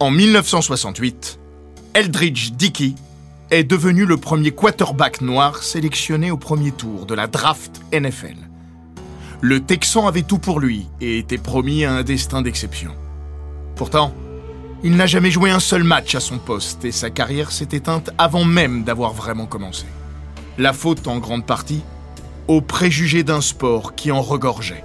En 1968, Eldridge Dickey est devenu le premier quarterback noir sélectionné au premier tour de la draft NFL. Le Texan avait tout pour lui et était promis à un destin d'exception. Pourtant, il n'a jamais joué un seul match à son poste et sa carrière s'est éteinte avant même d'avoir vraiment commencé. La faute en grande partie aux préjugés d'un sport qui en regorgeait.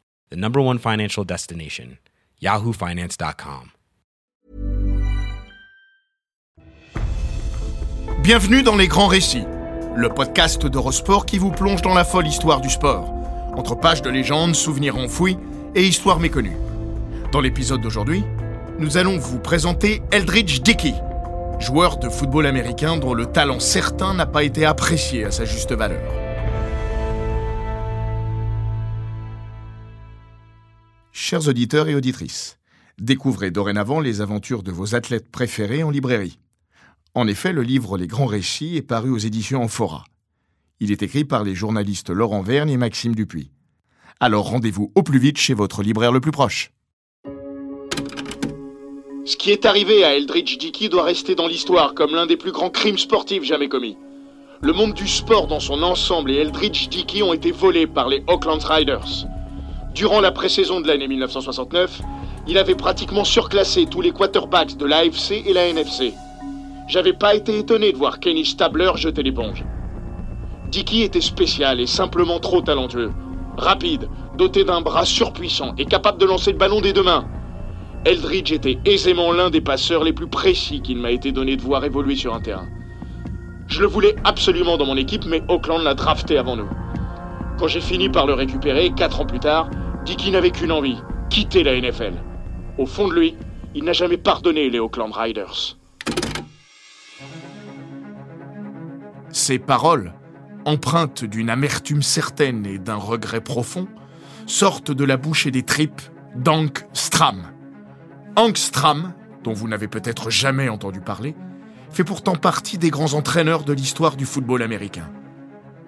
the number one financial destination, yahoofinance.com. Bienvenue dans Les Grands Récits, le podcast d'Eurosport qui vous plonge dans la folle histoire du sport, entre pages de légendes, souvenirs enfouis et histoires méconnues. Dans l'épisode d'aujourd'hui, nous allons vous présenter Eldridge Dickey, joueur de football américain dont le talent certain n'a pas été apprécié à sa juste valeur. Chers auditeurs et auditrices, découvrez dorénavant les aventures de vos athlètes préférés en librairie. En effet, le livre Les Grands Récits est paru aux éditions Amphora. Il est écrit par les journalistes Laurent Vergne et Maxime Dupuis. Alors rendez-vous au plus vite chez votre libraire le plus proche. Ce qui est arrivé à Eldridge Dickey doit rester dans l'histoire comme l'un des plus grands crimes sportifs jamais commis. Le monde du sport dans son ensemble et Eldridge Dickey ont été volés par les Oakland Riders. Durant la pré-saison de l'année 1969, il avait pratiquement surclassé tous les quarterbacks de l'AFC et la NFC. J'avais pas été étonné de voir Kenny Stabler jeter l'éponge. Dickey était spécial et simplement trop talentueux. Rapide, doté d'un bras surpuissant et capable de lancer le ballon des deux mains. Eldridge était aisément l'un des passeurs les plus précis qu'il m'a été donné de voir évoluer sur un terrain. Je le voulais absolument dans mon équipe, mais Oakland l'a drafté avant nous. Quand j'ai fini par le récupérer, quatre ans plus tard, Dicky n'avait qu'une envie, quitter la NFL. Au fond de lui, il n'a jamais pardonné les Oakland Riders. Ces paroles, empreintes d'une amertume certaine et d'un regret profond, sortent de la bouche et des tripes d'Hank Stram. Hank Stram, dont vous n'avez peut-être jamais entendu parler, fait pourtant partie des grands entraîneurs de l'histoire du football américain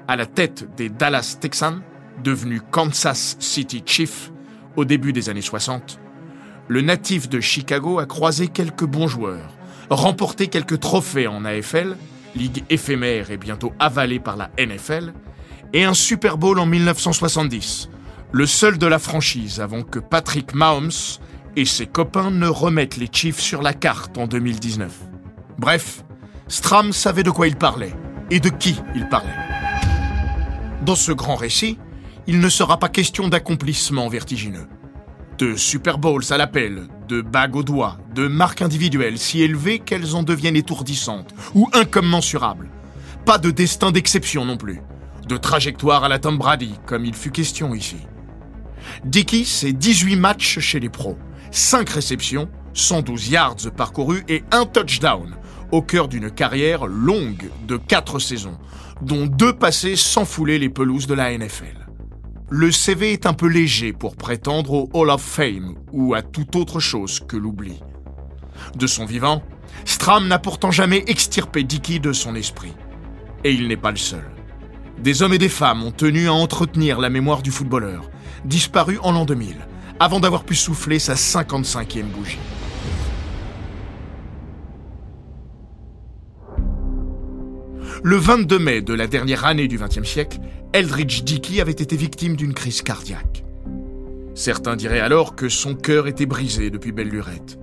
à la tête des Dallas Texans, devenu Kansas City Chief au début des années 60, le natif de Chicago a croisé quelques bons joueurs, remporté quelques trophées en AFL, ligue éphémère et bientôt avalée par la NFL, et un Super Bowl en 1970, le seul de la franchise avant que Patrick Mahomes et ses copains ne remettent les Chiefs sur la carte en 2019. Bref, Stram savait de quoi il parlait et de qui il parlait. Dans ce grand récit, il ne sera pas question d'accomplissement vertigineux. De Super Bowls à l'appel, de bagues au doigt, de marques individuelles si élevées qu'elles en deviennent étourdissantes ou incommensurables. Pas de destin d'exception non plus. De trajectoire à la Tom Brady, comme il fut question ici. Dickey, c'est 18 matchs chez les pros, 5 réceptions, 112 yards parcourus et un touchdown, au cœur d'une carrière longue de 4 saisons, dont deux passés sans fouler les pelouses de la NFL. Le CV est un peu léger pour prétendre au Hall of Fame ou à toute autre chose que l'oubli. De son vivant, Stram n'a pourtant jamais extirpé Dickey de son esprit. Et il n'est pas le seul. Des hommes et des femmes ont tenu à entretenir la mémoire du footballeur, disparu en l'an 2000, avant d'avoir pu souffler sa 55e bougie. Le 22 mai de la dernière année du XXe siècle, Eldridge Dickey avait été victime d'une crise cardiaque. Certains diraient alors que son cœur était brisé depuis belle lurette.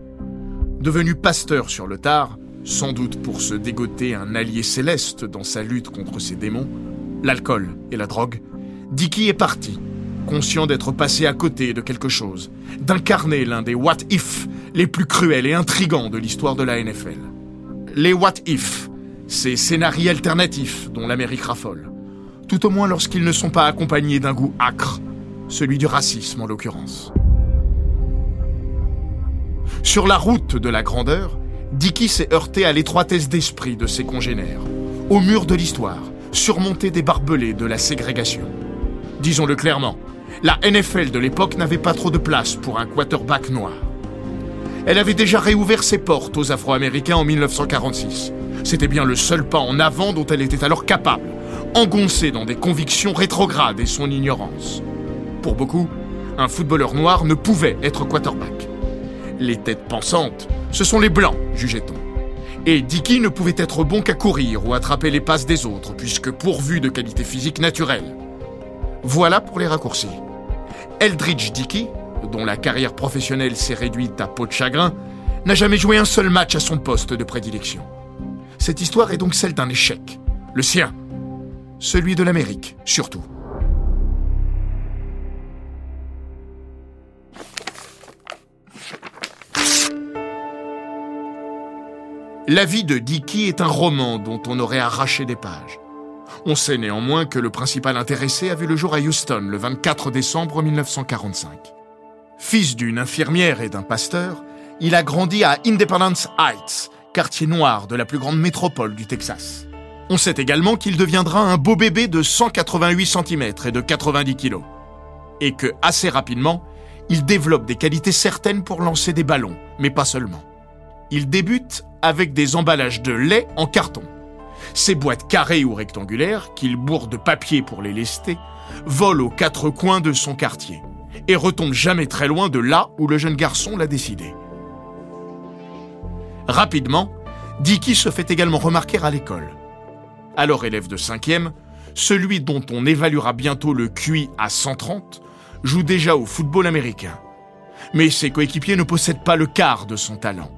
Devenu pasteur sur le tard, sans doute pour se dégoter un allié céleste dans sa lutte contre ses démons, l'alcool et la drogue, Dicky est parti, conscient d'être passé à côté de quelque chose, d'incarner l'un des what if les plus cruels et intrigants de l'histoire de la NFL. Les what if, ces scénarios alternatifs dont l'Amérique raffole, tout au moins lorsqu'ils ne sont pas accompagnés d'un goût acre, celui du racisme en l'occurrence. Sur la route de la grandeur, Dicky s'est heurté à l'étroitesse d'esprit de ses congénères, au mur de l'histoire, surmonté des barbelés de la ségrégation. Disons-le clairement, la NFL de l'époque n'avait pas trop de place pour un quarterback noir. Elle avait déjà réouvert ses portes aux Afro-Américains en 1946. C'était bien le seul pas en avant dont elle était alors capable, engoncée dans des convictions rétrogrades et son ignorance. Pour beaucoup, un footballeur noir ne pouvait être quarterback. Les têtes pensantes, ce sont les blancs, jugeait-on. Et Dicky ne pouvait être bon qu'à courir ou attraper les passes des autres, puisque pourvu de qualités physiques naturelles. Voilà pour les raccourcis. Eldridge Dickey, dont la carrière professionnelle s'est réduite à peau de chagrin, n'a jamais joué un seul match à son poste de prédilection. Cette histoire est donc celle d'un échec. Le sien. Celui de l'Amérique, surtout. La vie de Dicky est un roman dont on aurait arraché des pages. On sait néanmoins que le principal intéressé a vu le jour à Houston le 24 décembre 1945. Fils d'une infirmière et d'un pasteur, il a grandi à Independence Heights, quartier noir de la plus grande métropole du Texas. On sait également qu'il deviendra un beau bébé de 188 cm et de 90 kg. Et que, assez rapidement, il développe des qualités certaines pour lancer des ballons, mais pas seulement. Il débute avec des emballages de lait en carton. Ces boîtes carrées ou rectangulaires, qu'il bourre de papier pour les lester, volent aux quatre coins de son quartier et retombent jamais très loin de là où le jeune garçon l'a décidé. Rapidement, Dicky se fait également remarquer à l'école. Alors élève de cinquième, celui dont on évaluera bientôt le QI à 130 joue déjà au football américain. Mais ses coéquipiers ne possèdent pas le quart de son talent.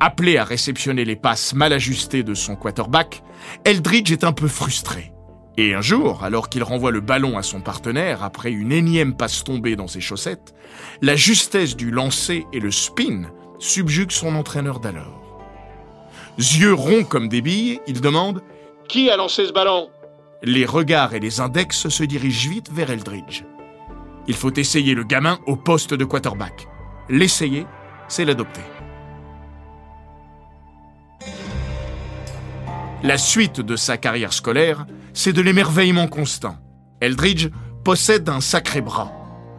Appelé à réceptionner les passes mal ajustées de son quarterback, Eldridge est un peu frustré. Et un jour, alors qu'il renvoie le ballon à son partenaire après une énième passe tombée dans ses chaussettes, la justesse du lancer et le spin subjuguent son entraîneur d'alors. Yeux ronds comme des billes, il demande Qui a lancé ce ballon? Les regards et les index se dirigent vite vers Eldridge. Il faut essayer le gamin au poste de quarterback. L'essayer, c'est l'adopter. La suite de sa carrière scolaire, c'est de l'émerveillement constant. Eldridge possède un sacré bras.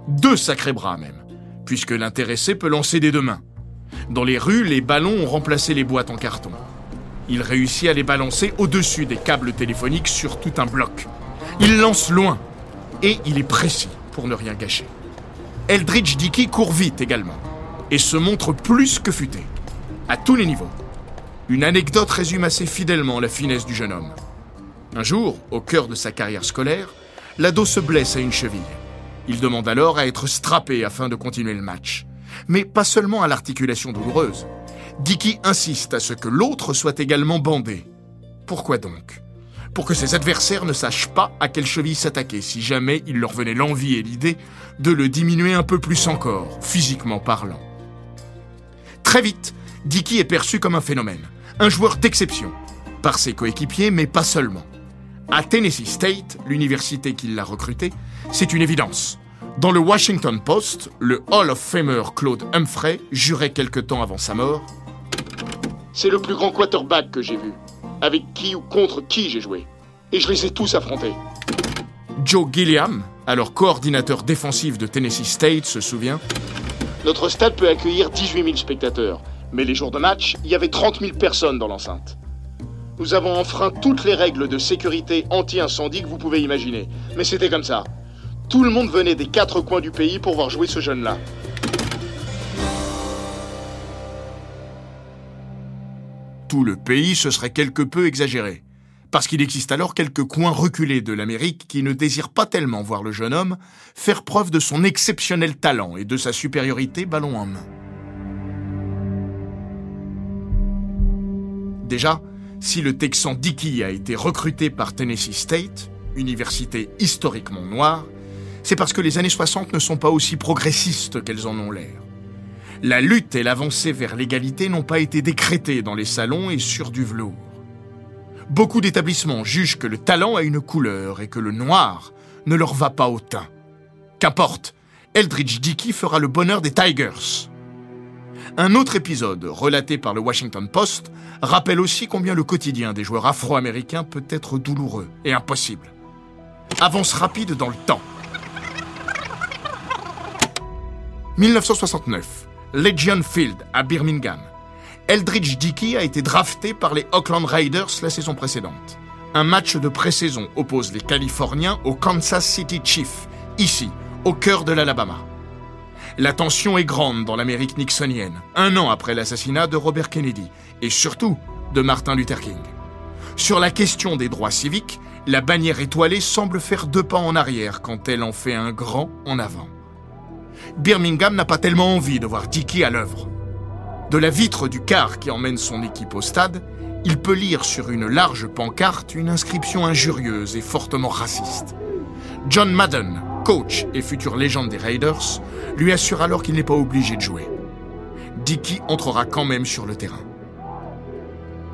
Deux sacrés bras même, puisque l'intéressé peut lancer des deux mains. Dans les rues, les ballons ont remplacé les boîtes en carton. Il réussit à les balancer au-dessus des câbles téléphoniques sur tout un bloc. Il lance loin, et il est précis pour ne rien gâcher. Eldridge Dickey court vite également, et se montre plus que futé, à tous les niveaux. Une anecdote résume assez fidèlement la finesse du jeune homme. Un jour, au cœur de sa carrière scolaire, l'ado se blesse à une cheville. Il demande alors à être strappé afin de continuer le match. Mais pas seulement à l'articulation douloureuse. Dicky insiste à ce que l'autre soit également bandé. Pourquoi donc? Pour que ses adversaires ne sachent pas à quelle cheville s'attaquer si jamais il leur venait l'envie et l'idée de le diminuer un peu plus encore, physiquement parlant. Très vite, Dicky est perçu comme un phénomène, un joueur d'exception, par ses coéquipiers, mais pas seulement. À Tennessee State, l'université qui l'a recruté, c'est une évidence. Dans le Washington Post, le Hall of Famer Claude Humphrey jurait quelque temps avant sa mort C'est le plus grand quarterback que j'ai vu. Avec qui ou contre qui j'ai joué. Et je les ai tous affrontés. Joe Gilliam, alors coordinateur défensif de Tennessee State, se souvient Notre stade peut accueillir 18 000 spectateurs. Mais les jours de match, il y avait 30 000 personnes dans l'enceinte. Nous avons enfreint toutes les règles de sécurité anti-incendie que vous pouvez imaginer. Mais c'était comme ça. Tout le monde venait des quatre coins du pays pour voir jouer ce jeune-là. Tout le pays, ce serait quelque peu exagéré. Parce qu'il existe alors quelques coins reculés de l'Amérique qui ne désirent pas tellement voir le jeune homme faire preuve de son exceptionnel talent et de sa supériorité ballon en main. Déjà, si le Texan Dickey a été recruté par Tennessee State, université historiquement noire, c'est parce que les années 60 ne sont pas aussi progressistes qu'elles en ont l'air. La lutte et l'avancée vers l'égalité n'ont pas été décrétées dans les salons et sur du velours. Beaucoup d'établissements jugent que le talent a une couleur et que le noir ne leur va pas au teint. Qu'importe, Eldridge Dickey fera le bonheur des Tigers. Un autre épisode, relaté par le Washington Post, rappelle aussi combien le quotidien des joueurs afro-américains peut être douloureux et impossible. Avance rapide dans le temps. 1969, Legion Field à Birmingham. Eldridge Dickey a été drafté par les Oakland Raiders la saison précédente. Un match de pré-saison oppose les Californiens aux Kansas City Chiefs, ici, au cœur de l'Alabama. La tension est grande dans l'Amérique nixonienne, un an après l'assassinat de Robert Kennedy, et surtout de Martin Luther King. Sur la question des droits civiques, la bannière étoilée semble faire deux pas en arrière quand elle en fait un grand en avant. Birmingham n'a pas tellement envie de voir Dickey à l'œuvre. De la vitre du car qui emmène son équipe au stade, il peut lire sur une large pancarte une inscription injurieuse et fortement raciste. John Madden, coach et future légende des Raiders, lui assure alors qu'il n'est pas obligé de jouer. Dickey entrera quand même sur le terrain.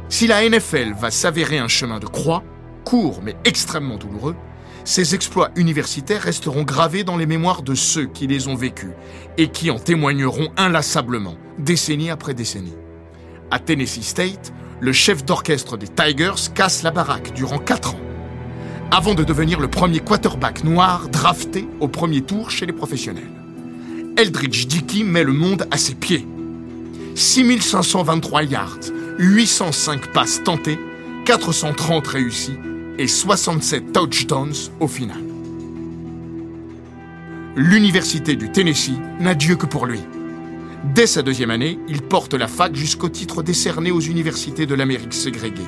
Si la NFL va s'avérer un chemin de croix, court mais extrêmement douloureux, ces exploits universitaires resteront gravés dans les mémoires de ceux qui les ont vécus et qui en témoigneront inlassablement, décennie après décennie. À Tennessee State, le chef d'orchestre des Tigers casse la baraque durant 4 ans, avant de devenir le premier quarterback noir drafté au premier tour chez les professionnels. Eldridge Dickey met le monde à ses pieds. 6523 yards, 805 passes tentées, 430 réussies et 67 touchdowns au final. L'Université du Tennessee n'a Dieu que pour lui. Dès sa deuxième année, il porte la fac jusqu'au titre décerné aux universités de l'Amérique ségrégée.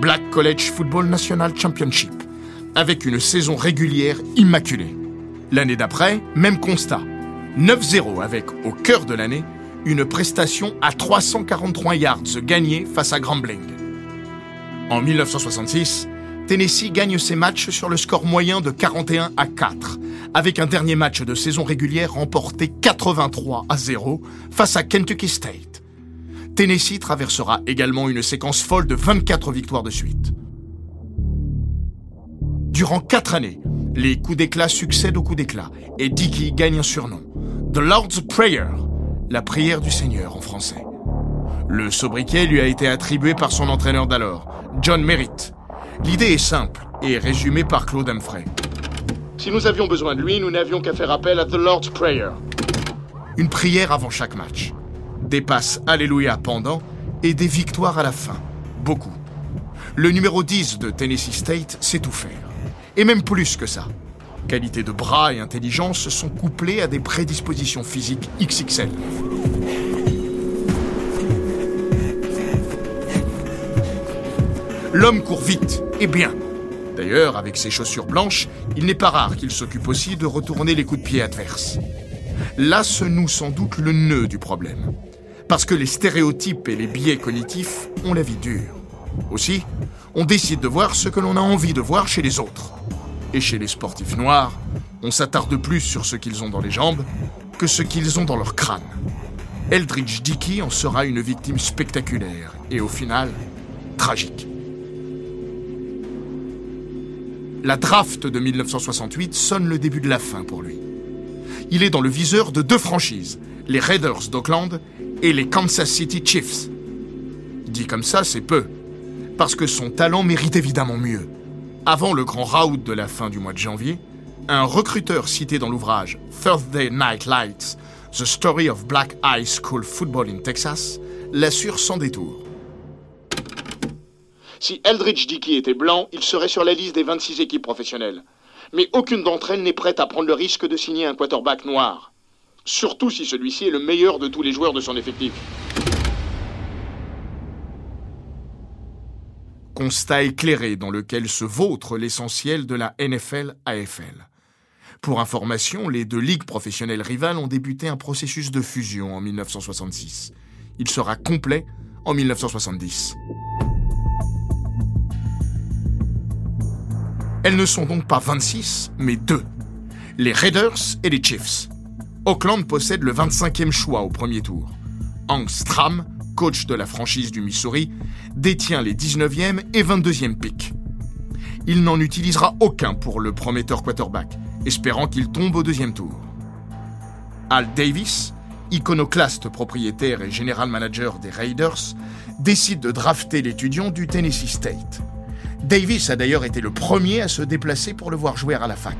Black College Football National Championship, avec une saison régulière immaculée. L'année d'après, même constat. 9-0 avec, au cœur de l'année, une prestation à 343 yards gagnée face à Grambling. En 1966, Tennessee gagne ses matchs sur le score moyen de 41 à 4, avec un dernier match de saison régulière remporté 83 à 0 face à Kentucky State. Tennessee traversera également une séquence folle de 24 victoires de suite. Durant quatre années, les coups d'éclat succèdent aux coups d'éclat et Dickey gagne un surnom, The Lord's Prayer, la prière du Seigneur en français. Le sobriquet lui a été attribué par son entraîneur d'alors, John Merritt. L'idée est simple et résumée par Claude Humphrey. Si nous avions besoin de lui, nous n'avions qu'à faire appel à The Lord's Prayer. Une prière avant chaque match. Des passes Alléluia pendant et des victoires à la fin. Beaucoup. Le numéro 10 de Tennessee State sait tout faire. Et même plus que ça. Qualité de bras et intelligence sont couplées à des prédispositions physiques XXL. L'homme court vite et bien. D'ailleurs, avec ses chaussures blanches, il n'est pas rare qu'il s'occupe aussi de retourner les coups de pied adverses. Là se noue sans doute le nœud du problème. Parce que les stéréotypes et les biais cognitifs ont la vie dure. Aussi, on décide de voir ce que l'on a envie de voir chez les autres. Et chez les sportifs noirs, on s'attarde plus sur ce qu'ils ont dans les jambes que ce qu'ils ont dans leur crâne. Eldridge Dickey en sera une victime spectaculaire et au final, tragique. La draft de 1968 sonne le début de la fin pour lui. Il est dans le viseur de deux franchises, les Raiders d'Oakland et les Kansas City Chiefs. Dit comme ça, c'est peu, parce que son talent mérite évidemment mieux. Avant le grand raout de la fin du mois de janvier, un recruteur cité dans l'ouvrage Thursday Night Lights, The Story of Black High School Football in Texas, l'assure sans détour. Si Eldridge Dickey était blanc, il serait sur la liste des 26 équipes professionnelles. Mais aucune d'entre elles n'est prête à prendre le risque de signer un quarterback noir. Surtout si celui-ci est le meilleur de tous les joueurs de son effectif. constat éclairé dans lequel se vautre l'essentiel de la NFL-AFL. Pour information, les deux ligues professionnelles rivales ont débuté un processus de fusion en 1966. Il sera complet en 1970. Elles ne sont donc pas 26, mais deux. Les Raiders et les Chiefs. Auckland possède le 25e choix au premier tour. Hank Stram, coach de la franchise du Missouri, détient les 19e et 22e picks. Il n'en utilisera aucun pour le prometteur quarterback, espérant qu'il tombe au deuxième tour. Al Davis, iconoclaste propriétaire et général manager des Raiders, décide de drafter l'étudiant du Tennessee State. Davis a d'ailleurs été le premier à se déplacer pour le voir jouer à la fac.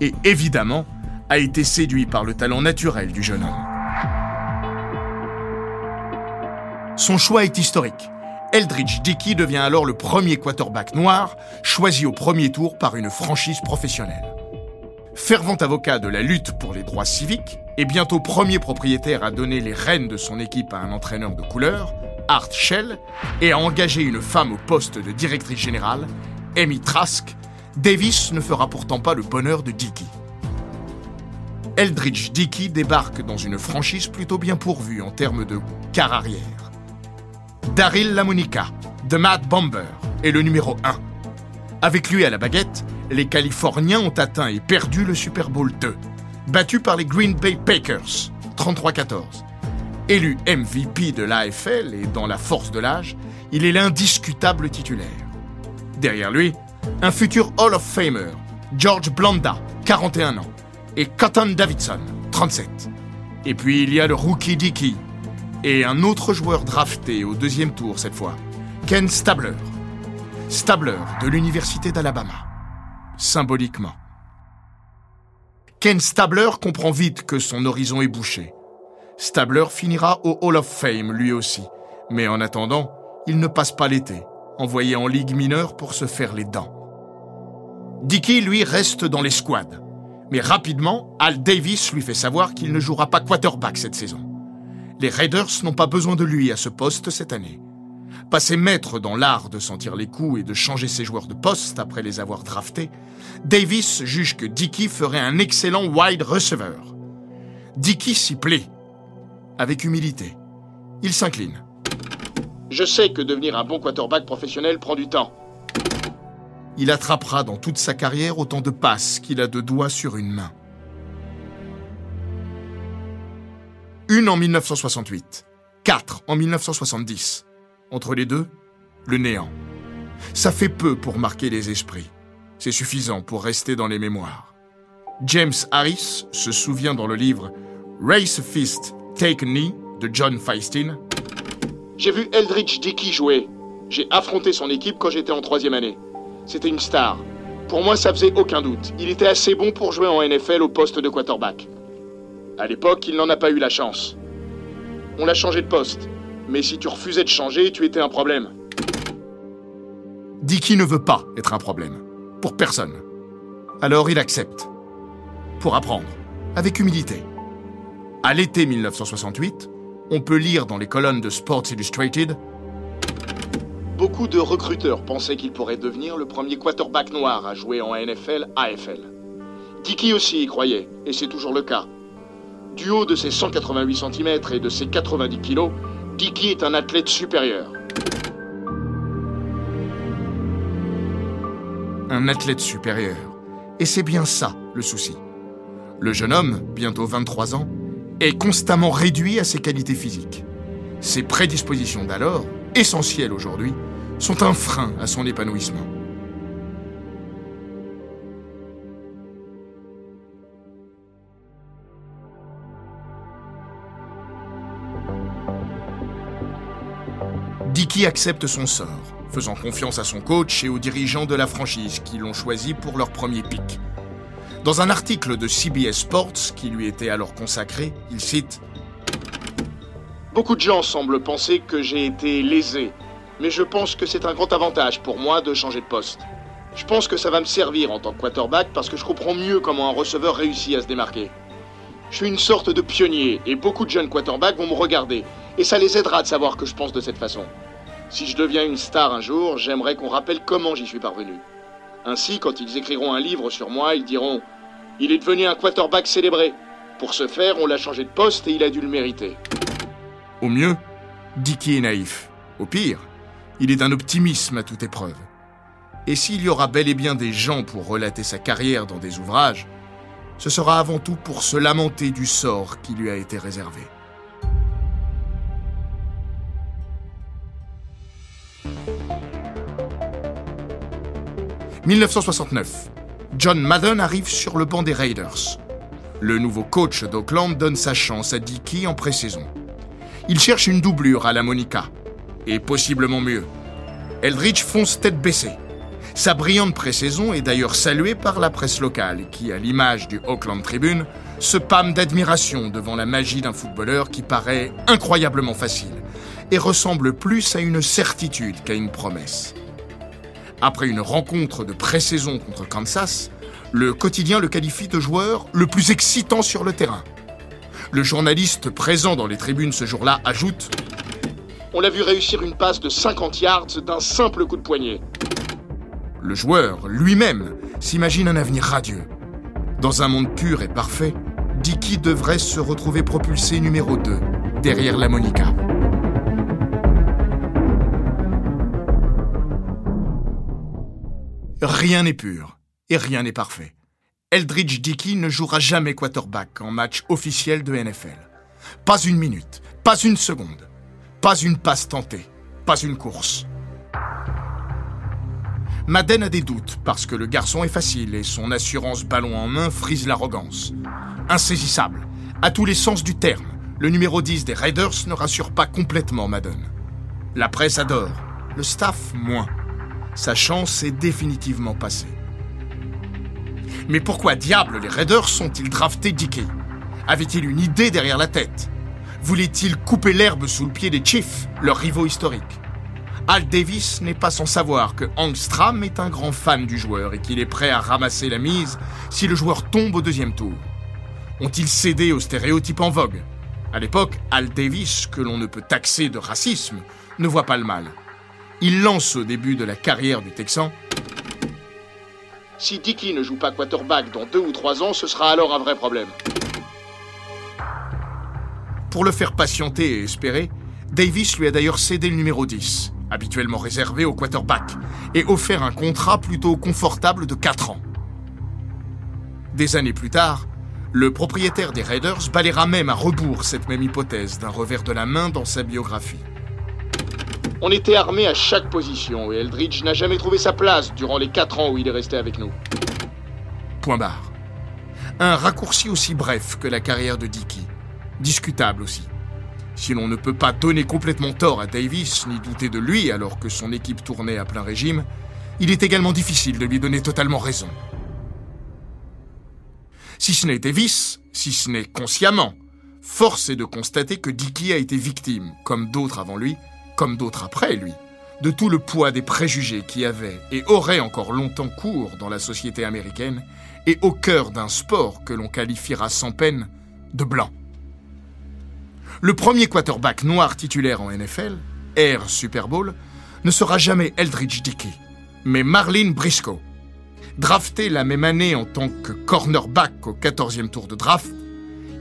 Et évidemment, a été séduit par le talent naturel du jeune homme. Son choix est historique. Eldridge Dickey devient alors le premier quarterback noir choisi au premier tour par une franchise professionnelle. Fervent avocat de la lutte pour les droits civiques et bientôt premier propriétaire à donner les rênes de son équipe à un entraîneur de couleur, Art Shell, et a engagé une femme au poste de directrice générale, Amy Trask, Davis ne fera pourtant pas le bonheur de Dickey. Eldridge Dickey débarque dans une franchise plutôt bien pourvue en termes de car arrière. Daryl Lamonica, de Matt Bomber, est le numéro 1. Avec lui à la baguette, les Californiens ont atteint et perdu le Super Bowl 2, battu par les Green Bay Packers, 33-14. Élu MVP de l'AFL et dans la force de l'âge, il est l'indiscutable titulaire. Derrière lui, un futur Hall of Famer, George Blanda, 41 ans, et Cotton Davidson, 37. Et puis il y a le rookie Dickey, et un autre joueur drafté au deuxième tour cette fois, Ken Stabler. Stabler de l'Université d'Alabama. Symboliquement. Ken Stabler comprend vite que son horizon est bouché. Stabler finira au Hall of Fame lui aussi, mais en attendant, il ne passe pas l'été, envoyé en ligue mineure pour se faire les dents. Dickey, lui, reste dans les squads. Mais rapidement, Al Davis lui fait savoir qu'il ne jouera pas quarterback cette saison. Les Raiders n'ont pas besoin de lui à ce poste cette année. Passé maître dans l'art de sentir les coups et de changer ses joueurs de poste après les avoir draftés, Davis juge que Dickey ferait un excellent wide receiver. Dickey s'y plaît, avec humilité. Il s'incline. Je sais que devenir un bon quarterback professionnel prend du temps. Il attrapera dans toute sa carrière autant de passes qu'il a de doigts sur une main. Une en 1968, quatre en 1970. Entre les deux, le néant. Ça fait peu pour marquer les esprits. C'est suffisant pour rester dans les mémoires. James Harris se souvient dans le livre Race Fist Take Knee de John Feistin. J'ai vu Eldridge Dickey jouer. J'ai affronté son équipe quand j'étais en troisième année. C'était une star. Pour moi, ça faisait aucun doute. Il était assez bon pour jouer en NFL au poste de quarterback. À l'époque, il n'en a pas eu la chance. On l'a changé de poste. Mais si tu refusais de changer, tu étais un problème. Dicky ne veut pas être un problème. Pour personne. Alors il accepte. Pour apprendre. Avec humilité. À l'été 1968, on peut lire dans les colonnes de Sports Illustrated Beaucoup de recruteurs pensaient qu'il pourrait devenir le premier quarterback noir à jouer en NFL, AFL. Dicky aussi y croyait, et c'est toujours le cas. Du haut de ses 188 cm et de ses 90 kg, Dicky est un athlète supérieur. Un athlète supérieur. Et c'est bien ça le souci. Le jeune homme, bientôt 23 ans, est constamment réduit à ses qualités physiques. Ses prédispositions d'alors, essentielles aujourd'hui, sont un frein à son épanouissement. Accepte son sort, faisant confiance à son coach et aux dirigeants de la franchise qui l'ont choisi pour leur premier pic. Dans un article de CBS Sports qui lui était alors consacré, il cite Beaucoup de gens semblent penser que j'ai été lésé, mais je pense que c'est un grand avantage pour moi de changer de poste. Je pense que ça va me servir en tant que quarterback parce que je comprends mieux comment un receveur réussit à se démarquer. Je suis une sorte de pionnier et beaucoup de jeunes quarterbacks vont me regarder et ça les aidera de savoir que je pense de cette façon. Si je deviens une star un jour, j'aimerais qu'on rappelle comment j'y suis parvenu. Ainsi, quand ils écriront un livre sur moi, ils diront Il est devenu un quarterback célébré. Pour ce faire, on l'a changé de poste et il a dû le mériter. Au mieux, Dicky est naïf. Au pire, il est d'un optimisme à toute épreuve. Et s'il y aura bel et bien des gens pour relater sa carrière dans des ouvrages, ce sera avant tout pour se lamenter du sort qui lui a été réservé. « 1969. John Madden arrive sur le banc des Raiders. Le nouveau coach d'Oakland donne sa chance à Dickey en pré-saison. Il cherche une doublure à la Monica, et possiblement mieux. Eldridge fonce tête baissée. Sa brillante pré-saison est d'ailleurs saluée par la presse locale, qui, à l'image du Auckland Tribune, se pâme d'admiration devant la magie d'un footballeur qui paraît incroyablement facile et ressemble plus à une certitude qu'à une promesse. Après une rencontre de pré-saison contre Kansas, le quotidien le qualifie de joueur le plus excitant sur le terrain. Le journaliste présent dans les tribunes ce jour-là ajoute On l'a vu réussir une passe de 50 yards d'un simple coup de poignet. Le joueur, lui-même, s'imagine un avenir radieux. Dans un monde pur et parfait, Dicky devrait se retrouver propulsé numéro 2, derrière la Monica. Rien n'est pur et rien n'est parfait. Eldridge Dickey ne jouera jamais quarterback en match officiel de NFL. Pas une minute, pas une seconde, pas une passe tentée, pas une course. Madden a des doutes parce que le garçon est facile et son assurance ballon en main frise l'arrogance. Insaisissable, à tous les sens du terme, le numéro 10 des Raiders ne rassure pas complètement Madden. La presse adore, le staff moins. Sa chance est définitivement passée. Mais pourquoi diable les Raiders sont-ils draftés Dickey Avait-il une idée derrière la tête? Voulait-il couper l'herbe sous le pied des Chiefs, leurs rivaux historiques? Al Davis n'est pas sans savoir que Angstram est un grand fan du joueur et qu'il est prêt à ramasser la mise si le joueur tombe au deuxième tour. Ont-ils cédé aux stéréotypes en vogue? À l'époque, Al Davis, que l'on ne peut taxer de racisme, ne voit pas le mal. Il lance au début de la carrière du Texan Si Dickey ne joue pas quarterback dans deux ou trois ans, ce sera alors un vrai problème. Pour le faire patienter et espérer, Davis lui a d'ailleurs cédé le numéro 10 habituellement réservé au quarterback, et offert un contrat plutôt confortable de 4 ans. Des années plus tard, le propriétaire des Raiders balayera même à rebours cette même hypothèse d'un revers de la main dans sa biographie. On était armé à chaque position et Eldridge n'a jamais trouvé sa place durant les 4 ans où il est resté avec nous. Point barre. Un raccourci aussi bref que la carrière de Dickey. Discutable aussi. Si l'on ne peut pas donner complètement tort à Davis, ni douter de lui alors que son équipe tournait à plein régime, il est également difficile de lui donner totalement raison. Si ce n'est Davis, si ce n'est consciemment, force est de constater que Dickey a été victime, comme d'autres avant lui, comme d'autres après lui, de tout le poids des préjugés qui avaient et auraient encore longtemps cours dans la société américaine et au cœur d'un sport que l'on qualifiera sans peine de blanc. Le premier quarterback noir titulaire en NFL, Air Super Bowl, ne sera jamais Eldridge Dickey, mais Marlene Briscoe. Drafté la même année en tant que cornerback au 14e tour de draft,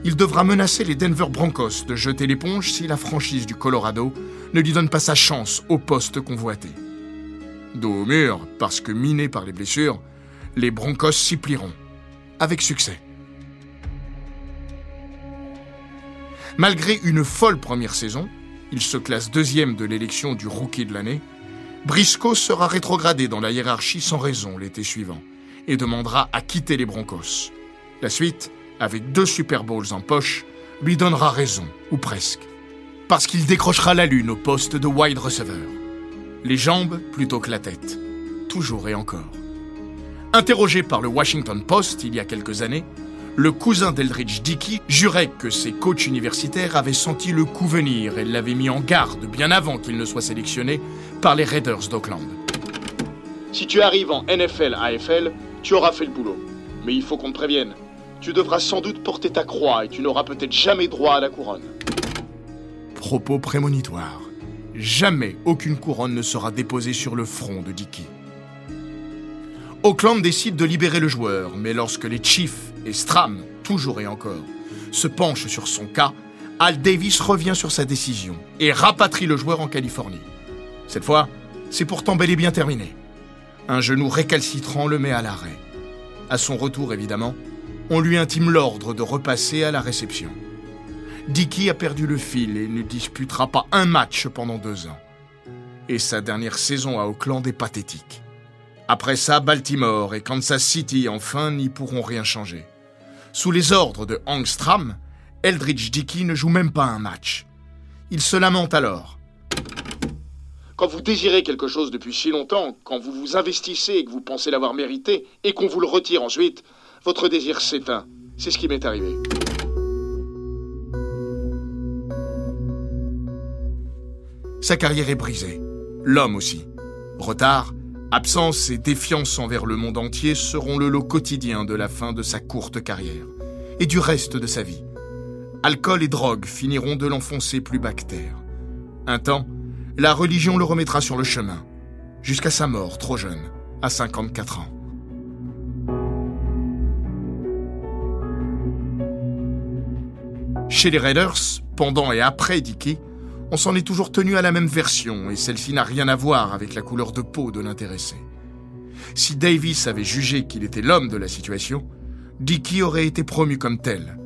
il devra menacer les Denver Broncos de jeter l'éponge si la franchise du Colorado ne lui donne pas sa chance au poste convoité. Dos au mur, parce que miné par les blessures, les Broncos s'y plieront, avec succès. Malgré une folle première saison, il se classe deuxième de l'élection du rookie de l'année, Briscoe sera rétrogradé dans la hiérarchie sans raison l'été suivant et demandera à quitter les Broncos. La suite, avec deux Super Bowls en poche, lui donnera raison, ou presque. Parce qu'il décrochera la lune au poste de wide receiver. Les jambes plutôt que la tête. Toujours et encore. Interrogé par le Washington Post il y a quelques années, le cousin d'Eldridge Dickey jurait que ses coachs universitaires avaient senti le coup venir et l'avaient mis en garde bien avant qu'il ne soit sélectionné par les Raiders d'Oakland. Si tu arrives en NFL AFL, tu auras fait le boulot. Mais il faut qu'on te prévienne. Tu devras sans doute porter ta croix et tu n'auras peut-être jamais droit à la couronne. Propos prémonitoires. Jamais aucune couronne ne sera déposée sur le front de Dickey. Auckland décide de libérer le joueur, mais lorsque les Chiefs et Stram, toujours et encore, se penchent sur son cas, Al Davis revient sur sa décision et rapatrie le joueur en Californie. Cette fois, c'est pourtant bel et bien terminé. Un genou récalcitrant le met à l'arrêt. À son retour, évidemment, on lui intime l'ordre de repasser à la réception. Dickey a perdu le fil et ne disputera pas un match pendant deux ans. Et sa dernière saison à Auckland est pathétique. Après ça, Baltimore et Kansas City, enfin, n'y pourront rien changer. Sous les ordres de Angstram, Eldridge Dickey ne joue même pas un match. Il se lamente alors. Quand vous désirez quelque chose depuis si longtemps, quand vous vous investissez et que vous pensez l'avoir mérité, et qu'on vous le retire ensuite, votre désir s'éteint. C'est ce qui m'est arrivé. Sa carrière est brisée. L'homme aussi. Retard, absence et défiance envers le monde entier seront le lot quotidien de la fin de sa courte carrière et du reste de sa vie. Alcool et drogue finiront de l'enfoncer plus bactère. Un temps, la religion le remettra sur le chemin, jusqu'à sa mort trop jeune, à 54 ans. Chez les Raiders, pendant et après Dickey, on s'en est toujours tenu à la même version et celle-ci n'a rien à voir avec la couleur de peau de l'intéressé. Si Davis avait jugé qu'il était l'homme de la situation, Dickey aurait été promu comme tel.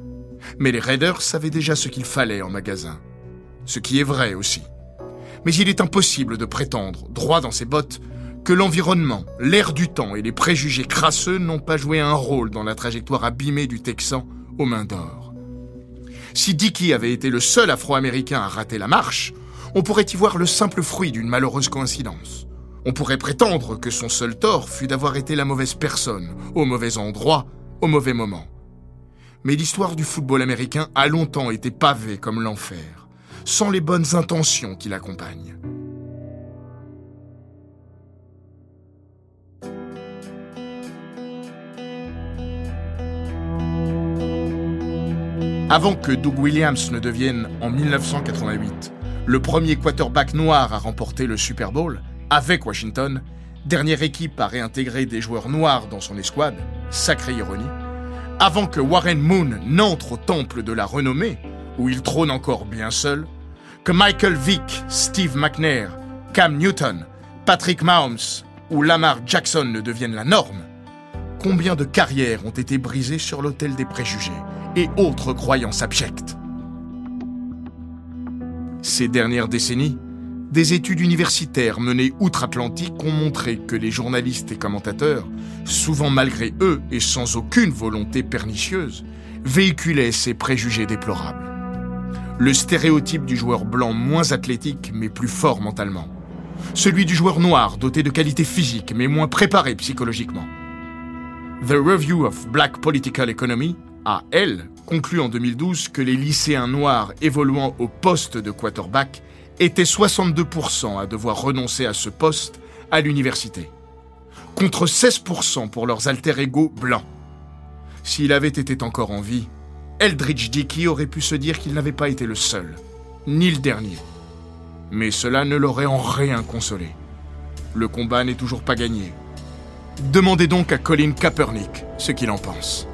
Mais les Raiders savaient déjà ce qu'il fallait en magasin. Ce qui est vrai aussi. Mais il est impossible de prétendre, droit dans ses bottes, que l'environnement, l'air du temps et les préjugés crasseux n'ont pas joué un rôle dans la trajectoire abîmée du Texan aux mains d'or. Si Dickey avait été le seul Afro-Américain à rater la marche, on pourrait y voir le simple fruit d'une malheureuse coïncidence. On pourrait prétendre que son seul tort fut d'avoir été la mauvaise personne, au mauvais endroit, au mauvais moment. Mais l'histoire du football américain a longtemps été pavée comme l'enfer, sans les bonnes intentions qui l'accompagnent. Avant que Doug Williams ne devienne, en 1988, le premier quarterback noir à remporter le Super Bowl, avec Washington, dernière équipe à réintégrer des joueurs noirs dans son escouade, sacrée ironie, avant que Warren Moon n'entre au temple de la renommée, où il trône encore bien seul, que Michael Vick, Steve McNair, Cam Newton, Patrick Mahomes ou Lamar Jackson ne deviennent la norme, combien de carrières ont été brisées sur l'autel des préjugés et autres croyances abjectes. Ces dernières décennies, des études universitaires menées outre-Atlantique ont montré que les journalistes et commentateurs, souvent malgré eux et sans aucune volonté pernicieuse, véhiculaient ces préjugés déplorables. Le stéréotype du joueur blanc moins athlétique mais plus fort mentalement. Celui du joueur noir doté de qualités physiques mais moins préparé psychologiquement. The Review of Black Political Economy a, elle, conclu en 2012 que les lycéens noirs évoluant au poste de quarterback étaient 62% à devoir renoncer à ce poste à l'université, contre 16% pour leurs alter-égaux blancs. S'il avait été encore en vie, Eldridge Dickey aurait pu se dire qu'il n'avait pas été le seul, ni le dernier. Mais cela ne l'aurait en rien consolé. Le combat n'est toujours pas gagné. Demandez donc à Colin Kaepernick ce qu'il en pense.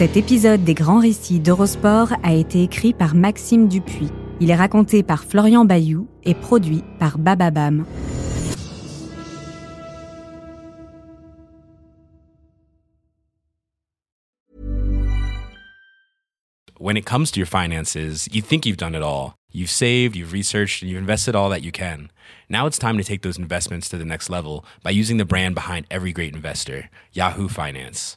Cet épisode des grands récits d'Eurosport a été écrit par Maxime Dupuis. Il est raconté par Florian Bayou et produit par Bababam. When it comes to your finances, you think you've done it all. You've saved, you've researched, and you've invested all that you can. Now it's time to take those investments to the next level by using the brand behind every great investor, Yahoo Finance.